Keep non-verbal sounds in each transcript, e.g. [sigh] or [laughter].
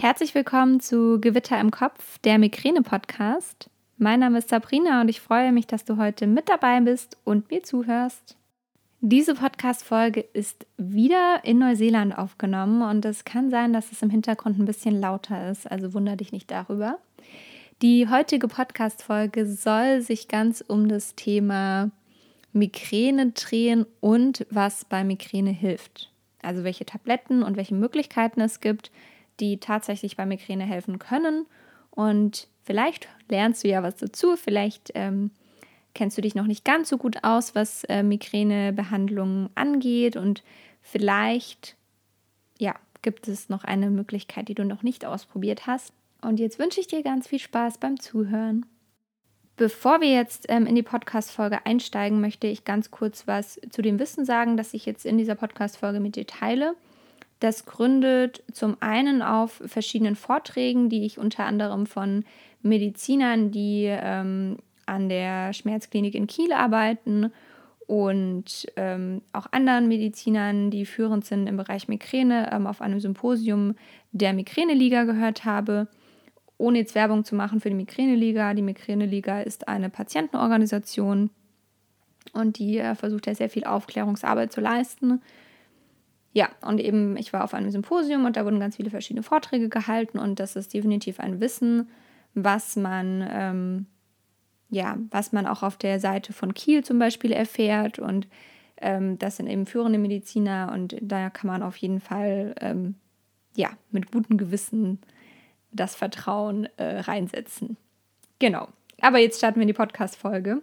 Herzlich willkommen zu Gewitter im Kopf, der Migräne-Podcast. Mein Name ist Sabrina und ich freue mich, dass du heute mit dabei bist und mir zuhörst. Diese Podcast-Folge ist wieder in Neuseeland aufgenommen und es kann sein, dass es im Hintergrund ein bisschen lauter ist, also wundere dich nicht darüber. Die heutige Podcast-Folge soll sich ganz um das Thema Migräne drehen und was bei Migräne hilft. Also welche Tabletten und welche Möglichkeiten es gibt, die tatsächlich bei Migräne helfen können. Und vielleicht lernst du ja was dazu, vielleicht ähm, kennst du dich noch nicht ganz so gut aus, was äh, Migränebehandlungen angeht und vielleicht ja, gibt es noch eine Möglichkeit, die du noch nicht ausprobiert hast. Und jetzt wünsche ich dir ganz viel Spaß beim Zuhören. Bevor wir jetzt ähm, in die Podcast-Folge einsteigen, möchte ich ganz kurz was zu dem Wissen sagen, das ich jetzt in dieser Podcast-Folge mit dir teile. Das gründet zum einen auf verschiedenen Vorträgen, die ich unter anderem von Medizinern, die ähm, an der Schmerzklinik in Kiel arbeiten und ähm, auch anderen Medizinern, die führend sind im Bereich Migräne, ähm, auf einem Symposium der Migräneliga gehört habe. Ohne jetzt Werbung zu machen für die Migräneliga. Die Migräneliga ist eine Patientenorganisation und die äh, versucht ja sehr viel Aufklärungsarbeit zu leisten ja, und eben, ich war auf einem Symposium und da wurden ganz viele verschiedene Vorträge gehalten und das ist definitiv ein Wissen, was man, ähm, ja, was man auch auf der Seite von Kiel zum Beispiel erfährt und ähm, das sind eben führende Mediziner und da kann man auf jeden Fall, ähm, ja, mit gutem Gewissen das Vertrauen äh, reinsetzen. Genau. Aber jetzt starten wir in die Podcast-Folge.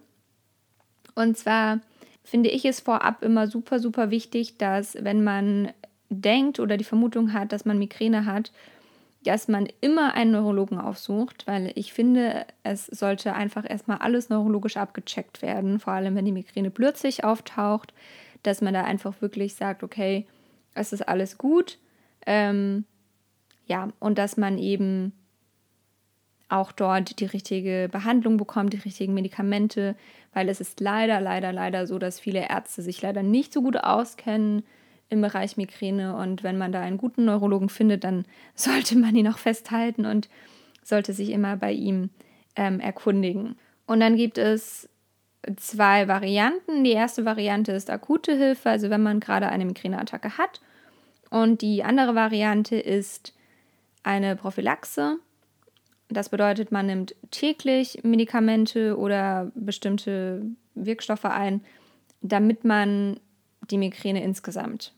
Und zwar finde ich es vorab immer super, super wichtig, dass wenn man denkt oder die Vermutung hat, dass man Migräne hat, dass man immer einen Neurologen aufsucht, weil ich finde, es sollte einfach erstmal alles neurologisch abgecheckt werden, vor allem wenn die Migräne plötzlich auftaucht, dass man da einfach wirklich sagt, okay, es ist alles gut. Ähm, ja, und dass man eben auch dort die richtige Behandlung bekommt, die richtigen Medikamente, weil es ist leider, leider, leider so, dass viele Ärzte sich leider nicht so gut auskennen im Bereich Migräne und wenn man da einen guten Neurologen findet, dann [laughs] sollte man ihn auch festhalten und sollte sich immer bei ihm ähm, erkundigen. Und dann gibt es zwei Varianten. Die erste Variante ist akute Hilfe, also wenn man gerade eine Migräneattacke hat. Und die andere Variante ist eine Prophylaxe. Das bedeutet, man nimmt täglich Medikamente oder bestimmte Wirkstoffe ein, damit man die Migräne insgesamt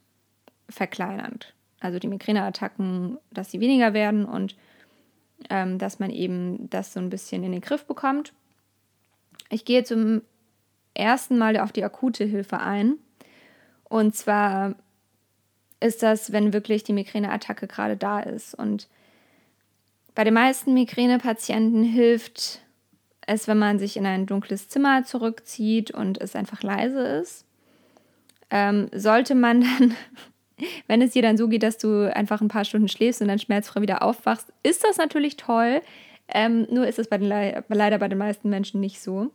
verkleinert. Also die Migräneattacken, dass sie weniger werden und ähm, dass man eben das so ein bisschen in den Griff bekommt. Ich gehe zum ersten Mal auf die akute Hilfe ein. Und zwar ist das, wenn wirklich die Migräneattacke gerade da ist. Und bei den meisten Migränepatienten hilft es, wenn man sich in ein dunkles Zimmer zurückzieht und es einfach leise ist. Ähm, sollte man dann, [laughs] wenn es dir dann so geht, dass du einfach ein paar Stunden schläfst und dann schmerzfrei wieder aufwachst, ist das natürlich toll. Ähm, nur ist es bei den, leider bei den meisten Menschen nicht so.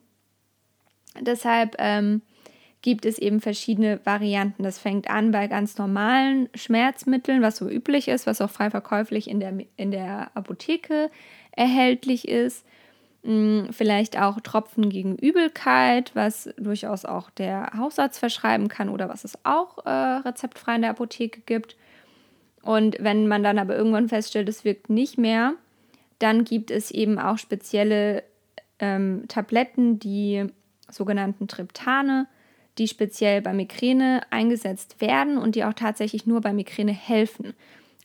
Deshalb ähm, gibt es eben verschiedene Varianten. Das fängt an bei ganz normalen Schmerzmitteln, was so üblich ist, was auch frei verkäuflich in der, in der Apotheke erhältlich ist. Hm, vielleicht auch Tropfen gegen Übelkeit, was durchaus auch der Hausarzt verschreiben kann oder was es auch äh, rezeptfrei in der Apotheke gibt. Und wenn man dann aber irgendwann feststellt, es wirkt nicht mehr, dann gibt es eben auch spezielle ähm, Tabletten, die sogenannten Triptane, die speziell bei Migräne eingesetzt werden und die auch tatsächlich nur bei Migräne helfen.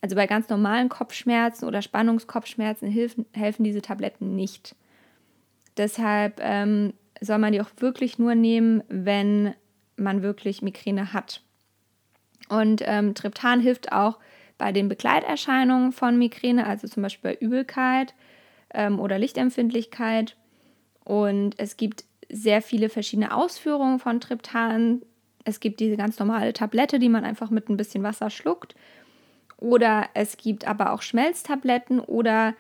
Also bei ganz normalen Kopfschmerzen oder Spannungskopfschmerzen helfen, helfen diese Tabletten nicht. Deshalb ähm, soll man die auch wirklich nur nehmen, wenn man wirklich Migräne hat. Und ähm, Triptan hilft auch bei den Begleiterscheinungen von Migräne, also zum Beispiel bei Übelkeit ähm, oder Lichtempfindlichkeit. Und es gibt sehr viele verschiedene Ausführungen von Triptan. Es gibt diese ganz normale Tablette, die man einfach mit ein bisschen Wasser schluckt. Oder es gibt aber auch Schmelztabletten oder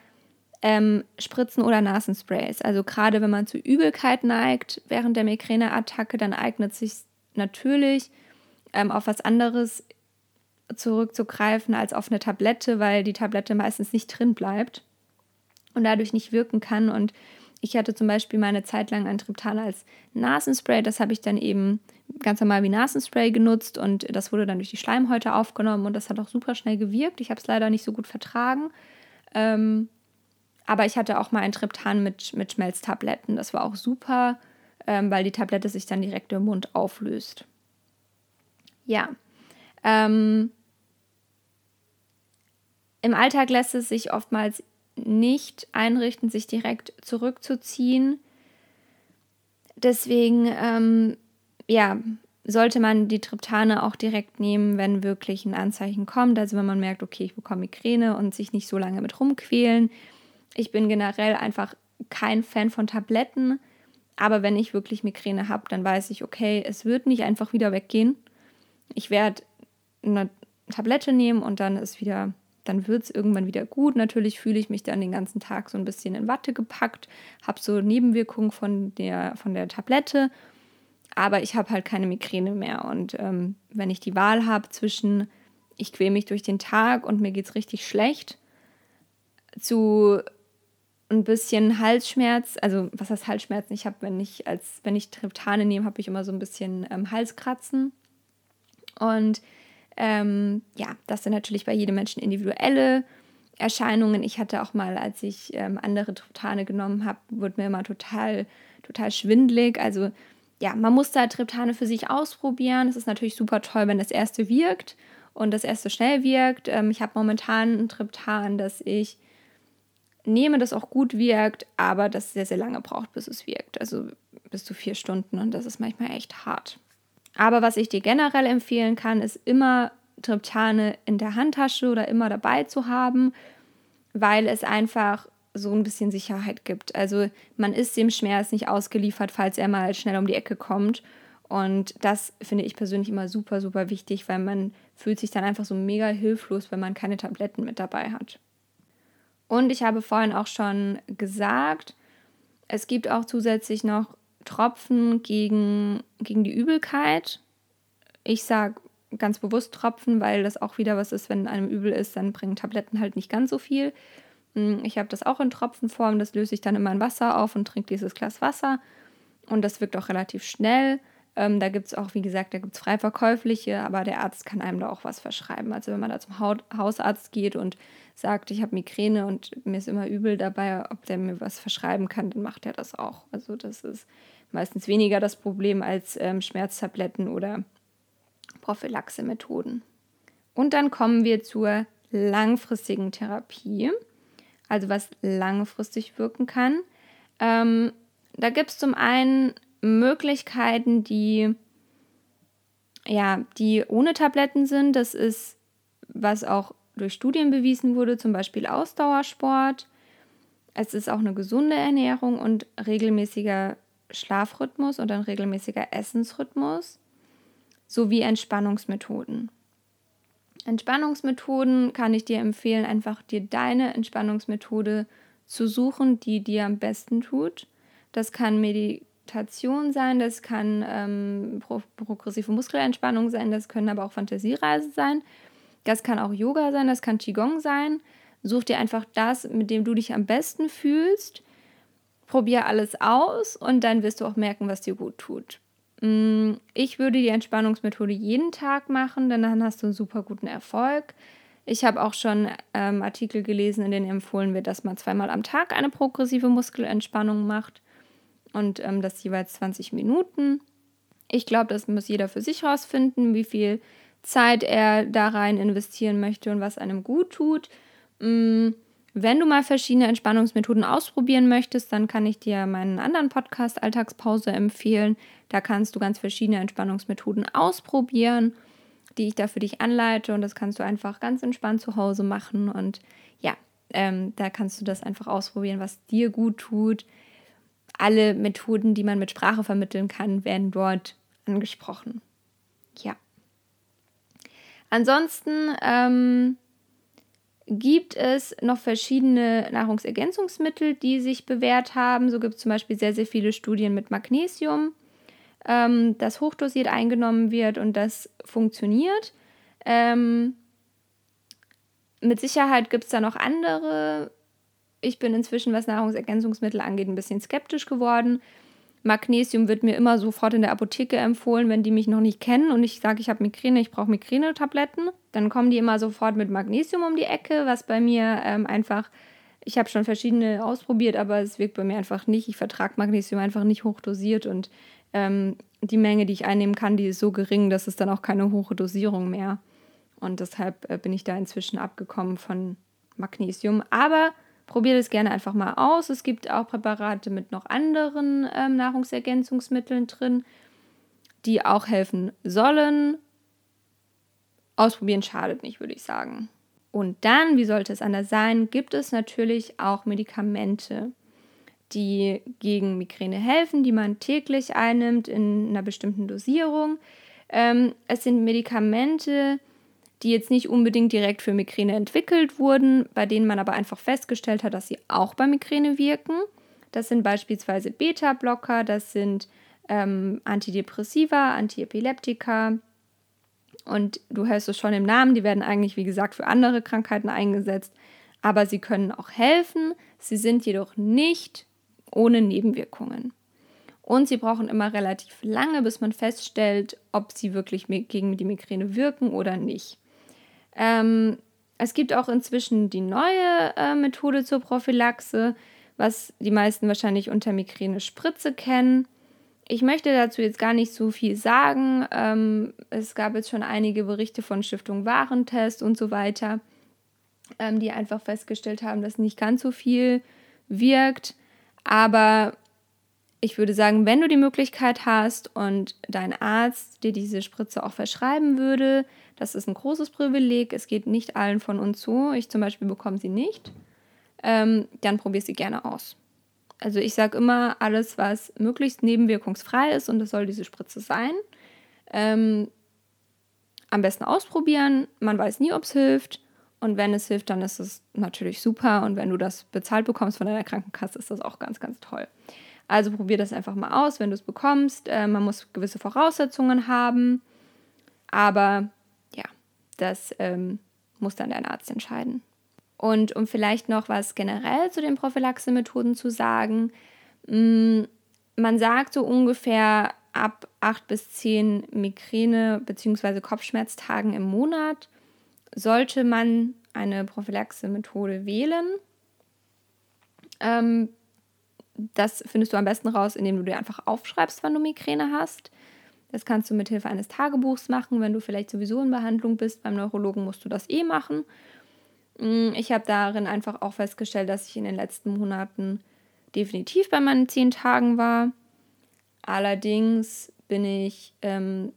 ähm, Spritzen oder Nasensprays. Also gerade wenn man zu Übelkeit neigt während der Migräneattacke, dann eignet sich natürlich ähm, auf was anderes zurückzugreifen als auf eine Tablette, weil die Tablette meistens nicht drin bleibt und dadurch nicht wirken kann. Und ich hatte zum Beispiel mal eine Zeit lang ein Triptan als Nasenspray. Das habe ich dann eben ganz normal wie Nasenspray genutzt und das wurde dann durch die Schleimhäute aufgenommen und das hat auch super schnell gewirkt. Ich habe es leider nicht so gut vertragen. Ähm, aber ich hatte auch mal ein Triptan mit, mit Schmelztabletten. Das war auch super, ähm, weil die Tablette sich dann direkt im Mund auflöst. Ja. Ähm, Im Alltag lässt es sich oftmals nicht einrichten, sich direkt zurückzuziehen. Deswegen, ähm, ja, sollte man die Triptane auch direkt nehmen, wenn wirklich ein Anzeichen kommt. Also wenn man merkt, okay, ich bekomme Migräne und sich nicht so lange mit rumquälen. Ich bin generell einfach kein Fan von Tabletten. Aber wenn ich wirklich Migräne habe, dann weiß ich, okay, es wird nicht einfach wieder weggehen. Ich werde eine Tablette nehmen und dann ist wieder dann wird es irgendwann wieder gut. Natürlich fühle ich mich dann den ganzen Tag so ein bisschen in Watte gepackt, habe so Nebenwirkungen von der, von der Tablette, aber ich habe halt keine Migräne mehr. Und ähm, wenn ich die Wahl habe zwischen, ich quäle mich durch den Tag und mir geht es richtig schlecht, zu ein bisschen Halsschmerz, also was heißt Halsschmerzen? Ich habe, wenn ich als wenn ich Triptane nehme, habe ich immer so ein bisschen ähm, Halskratzen. Und ähm, ja, das sind natürlich bei jedem Menschen individuelle Erscheinungen. Ich hatte auch mal, als ich ähm, andere Triptane genommen habe, wurde mir immer total, total schwindlig. Also ja, man muss da Triptane für sich ausprobieren. Es ist natürlich super toll, wenn das erste wirkt und das erste schnell wirkt. Ähm, ich habe momentan ein Triptan, das ich nehme, das auch gut wirkt, aber das sehr, sehr lange braucht, bis es wirkt. Also bis zu vier Stunden und das ist manchmal echt hart. Aber was ich dir generell empfehlen kann, ist immer Triptane in der Handtasche oder immer dabei zu haben, weil es einfach so ein bisschen Sicherheit gibt. Also man ist dem Schmerz nicht ausgeliefert, falls er mal schnell um die Ecke kommt. Und das finde ich persönlich immer super, super wichtig, weil man fühlt sich dann einfach so mega hilflos, wenn man keine Tabletten mit dabei hat. Und ich habe vorhin auch schon gesagt, es gibt auch zusätzlich noch Tropfen gegen, gegen die Übelkeit. Ich sage ganz bewusst Tropfen, weil das auch wieder was ist, wenn einem übel ist, dann bringen Tabletten halt nicht ganz so viel. Hm, ich habe das auch in Tropfenform, das löse ich dann immer in Wasser auf und trinke dieses Glas Wasser. Und das wirkt auch relativ schnell. Ähm, da gibt es auch, wie gesagt, da gibt es frei verkäufliche, aber der Arzt kann einem da auch was verschreiben. Also wenn man da zum Haut Hausarzt geht und sagt, ich habe Migräne und mir ist immer übel dabei, ob der mir was verschreiben kann, dann macht er das auch. Also das ist meistens weniger das Problem als ähm, Schmerztabletten oder Prophylaxe-Methoden. Und dann kommen wir zur langfristigen Therapie, also was langfristig wirken kann. Ähm, da gibt es zum einen Möglichkeiten, die ja, die ohne Tabletten sind. Das ist, was auch durch Studien bewiesen wurde, zum Beispiel Ausdauersport. Es ist auch eine gesunde Ernährung und regelmäßiger Schlafrhythmus und ein regelmäßiger Essensrhythmus sowie Entspannungsmethoden. Entspannungsmethoden kann ich dir empfehlen, einfach dir deine Entspannungsmethode zu suchen, die dir am besten tut. Das kann Meditation sein, das kann ähm, pro progressive Muskelentspannung sein, das können aber auch Fantasiereisen sein, das kann auch Yoga sein, das kann Qigong sein. Such dir einfach das, mit dem du dich am besten fühlst probier alles aus und dann wirst du auch merken, was dir gut tut. Mm, ich würde die Entspannungsmethode jeden Tag machen, denn dann hast du einen super guten Erfolg. Ich habe auch schon ähm, Artikel gelesen, in denen empfohlen wird, dass man zweimal am Tag eine progressive Muskelentspannung macht und ähm, das jeweils 20 Minuten. Ich glaube, das muss jeder für sich herausfinden, wie viel Zeit er da rein investieren möchte und was einem gut tut. Mm, wenn du mal verschiedene Entspannungsmethoden ausprobieren möchtest, dann kann ich dir meinen anderen Podcast Alltagspause empfehlen. Da kannst du ganz verschiedene Entspannungsmethoden ausprobieren, die ich da für dich anleite und das kannst du einfach ganz entspannt zu Hause machen und ja, ähm, da kannst du das einfach ausprobieren, was dir gut tut. Alle Methoden, die man mit Sprache vermitteln kann, werden dort angesprochen. Ja. Ansonsten ähm, gibt es noch verschiedene Nahrungsergänzungsmittel, die sich bewährt haben. So gibt es zum Beispiel sehr, sehr viele Studien mit Magnesium, ähm, das hochdosiert eingenommen wird und das funktioniert. Ähm, mit Sicherheit gibt es da noch andere. Ich bin inzwischen, was Nahrungsergänzungsmittel angeht, ein bisschen skeptisch geworden. Magnesium wird mir immer sofort in der Apotheke empfohlen, wenn die mich noch nicht kennen und ich sage, ich habe Migräne, ich brauche Migränetabletten. Dann kommen die immer sofort mit Magnesium um die Ecke, was bei mir ähm, einfach, ich habe schon verschiedene ausprobiert, aber es wirkt bei mir einfach nicht. Ich vertrage Magnesium einfach nicht hochdosiert und ähm, die Menge, die ich einnehmen kann, die ist so gering, dass es dann auch keine hohe Dosierung mehr. Und deshalb äh, bin ich da inzwischen abgekommen von Magnesium. Aber probiert es gerne einfach mal aus. Es gibt auch Präparate mit noch anderen ähm, Nahrungsergänzungsmitteln drin, die auch helfen sollen. Ausprobieren schadet nicht, würde ich sagen. Und dann, wie sollte es anders sein, gibt es natürlich auch Medikamente, die gegen Migräne helfen, die man täglich einnimmt in einer bestimmten Dosierung. Ähm, es sind Medikamente, die jetzt nicht unbedingt direkt für Migräne entwickelt wurden, bei denen man aber einfach festgestellt hat, dass sie auch bei Migräne wirken. Das sind beispielsweise Beta-Blocker, das sind ähm, Antidepressiva, Antiepileptika. Und du hörst es schon im Namen, die werden eigentlich, wie gesagt, für andere Krankheiten eingesetzt. Aber sie können auch helfen. Sie sind jedoch nicht ohne Nebenwirkungen. Und sie brauchen immer relativ lange, bis man feststellt, ob sie wirklich gegen die Migräne wirken oder nicht. Ähm, es gibt auch inzwischen die neue äh, Methode zur Prophylaxe, was die meisten wahrscheinlich unter Migräne-Spritze kennen. Ich möchte dazu jetzt gar nicht so viel sagen. Ähm, es gab jetzt schon einige Berichte von Stiftung Warentest und so weiter, ähm, die einfach festgestellt haben, dass nicht ganz so viel wirkt. Aber ich würde sagen, wenn du die Möglichkeit hast und dein Arzt dir diese Spritze auch verschreiben würde, das ist ein großes Privileg. Es geht nicht allen von uns so. Ich zum Beispiel bekomme sie nicht. Ähm, dann probier sie gerne aus. Also ich sage immer, alles, was möglichst nebenwirkungsfrei ist, und das soll diese Spritze sein, ähm, am besten ausprobieren. Man weiß nie, ob es hilft. Und wenn es hilft, dann ist es natürlich super. Und wenn du das bezahlt bekommst von deiner Krankenkasse, ist das auch ganz, ganz toll. Also probier das einfach mal aus, wenn du es bekommst. Äh, man muss gewisse Voraussetzungen haben. Aber das ähm, muss dann dein Arzt entscheiden. Und um vielleicht noch was generell zu den Prophylaxe-Methoden zu sagen, mh, mm, man sagt so ungefähr ab acht bis zehn Migräne- bzw. Kopfschmerztagen im Monat sollte man eine Prophylaxe-Methode wählen. Ähm, das findest du am besten raus, indem du dir einfach aufschreibst, wann du Migräne hast. Das kannst du mit Hilfe eines Tagebuchs machen. Wenn du vielleicht sowieso in Behandlung bist beim Neurologen, musst du das eh machen. Mm, ich habe darin einfach auch festgestellt, dass ich in den letzten Monaten definitiv bei meinen zehn Tagen war. Allerdings bin ich ähm,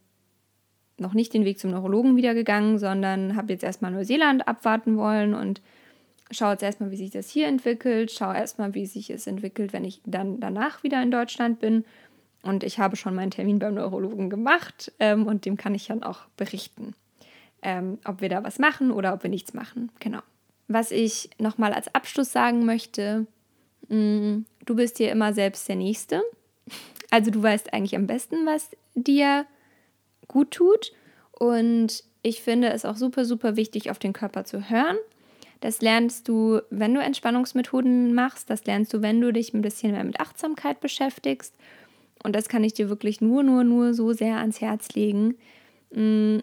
noch nicht den Weg zum Neurologen wieder gegangen, sondern habe jetzt erstmal Neuseeland abwarten wollen und schaue jetzt erstmal, wie sich das hier entwickelt, schaue erstmal, wie sich es entwickelt, wenn ich dann danach wieder in Deutschland bin und ich habe schon meinen Termin beim Neurologen gemacht ähm, und dem kann ich dann auch berichten, ähm, ob wir da was machen oder ob wir nichts machen. Genau. Was ich nochmal als Abschluss sagen möchte, mh, mm, du bist dir immer selbst der Nächste. Also du weißt eigentlich am besten, was dir gut tut. Und ich finde es auch super, super wichtig, auf den Körper zu hören. Das lernst du, wenn du Entspannungsmethoden machst. Das lernst du, wenn du dich ein bisschen mehr mit Achtsamkeit beschäftigst. Und das kann ich dir wirklich nur, nur, nur so sehr ans Herz legen. Mhm.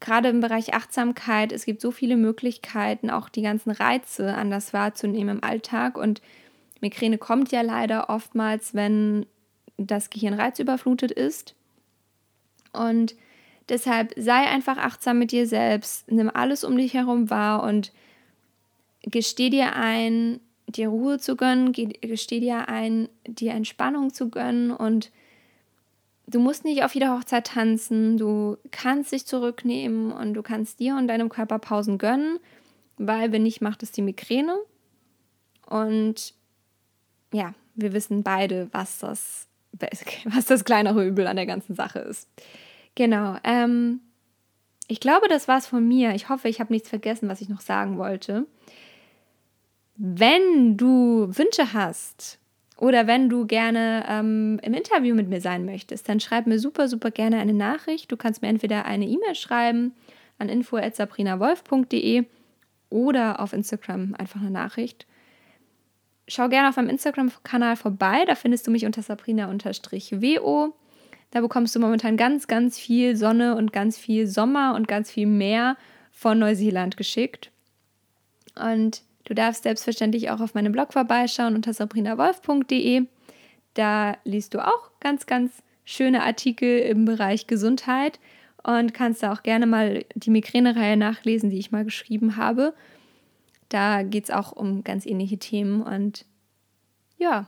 Gerade im Bereich Achtsamkeit, es gibt so viele Möglichkeiten, auch die ganzen Reize anders wahrzunehmen im Alltag. Und Migräne kommt ja leider oftmals, wenn das Gehirn reizüberflutet ist. Und deshalb sei einfach achtsam mit dir selbst, nimm alles um dich herum wahr und gesteh dir ein, dir Ruhe zu gönnen, gesteh dir ein, dir Entspannung zu gönnen und du musst nicht auf jeder Hochzeit tanzen, du kannst dich zurücknehmen und du kannst dir und deinem Körper Pausen gönnen, weil wenn nicht, macht es die Migräne. Und ja, wir wissen beide, was das, [laughs] was das kleinere Übel an der ganzen Sache ist. Genau. Ähm, ich glaube, das war's von mir. Ich hoffe, ich habe nichts vergessen, was ich noch sagen wollte. Wenn du Wünsche hast Oder wenn du gerne ähm, im Interview mit mir sein möchtest, dann schreib mir super, super gerne eine Nachricht. Du kannst mir entweder eine E-Mail schreiben an info.sabrinawolf.de oder auf Instagram einfach eine Nachricht. Schau gerne auf meinem Instagram-Kanal vorbei, da findest du mich unter sabrina-wo. Da bekommst du momentan ganz, ganz viel Sonne und ganz viel Sommer und ganz viel Meer von Neuseeland geschickt. Und du darfst selbstverständlich auch auf meinem Blog vorbeischauen unter sabrinawolf.de. Da liest du auch ganz, ganz schöne Artikel im Bereich Gesundheit und kannst da auch gerne mal die Migräne-Reihe nachlesen, die ich mal geschrieben habe. Da geht es auch um ganz ähnliche Themen und ja,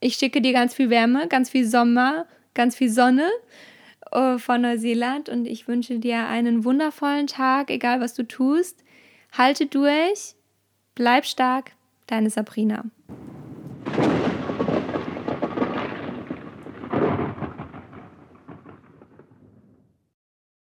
ich schicke dir ganz viel Wärme, ganz viel Sommer, ganz viel Sonne äh, von Neuseeland und ich wünsche dir einen wundervollen Tag, egal was du tust. Halte durch, bleib stark, deine Sabrina.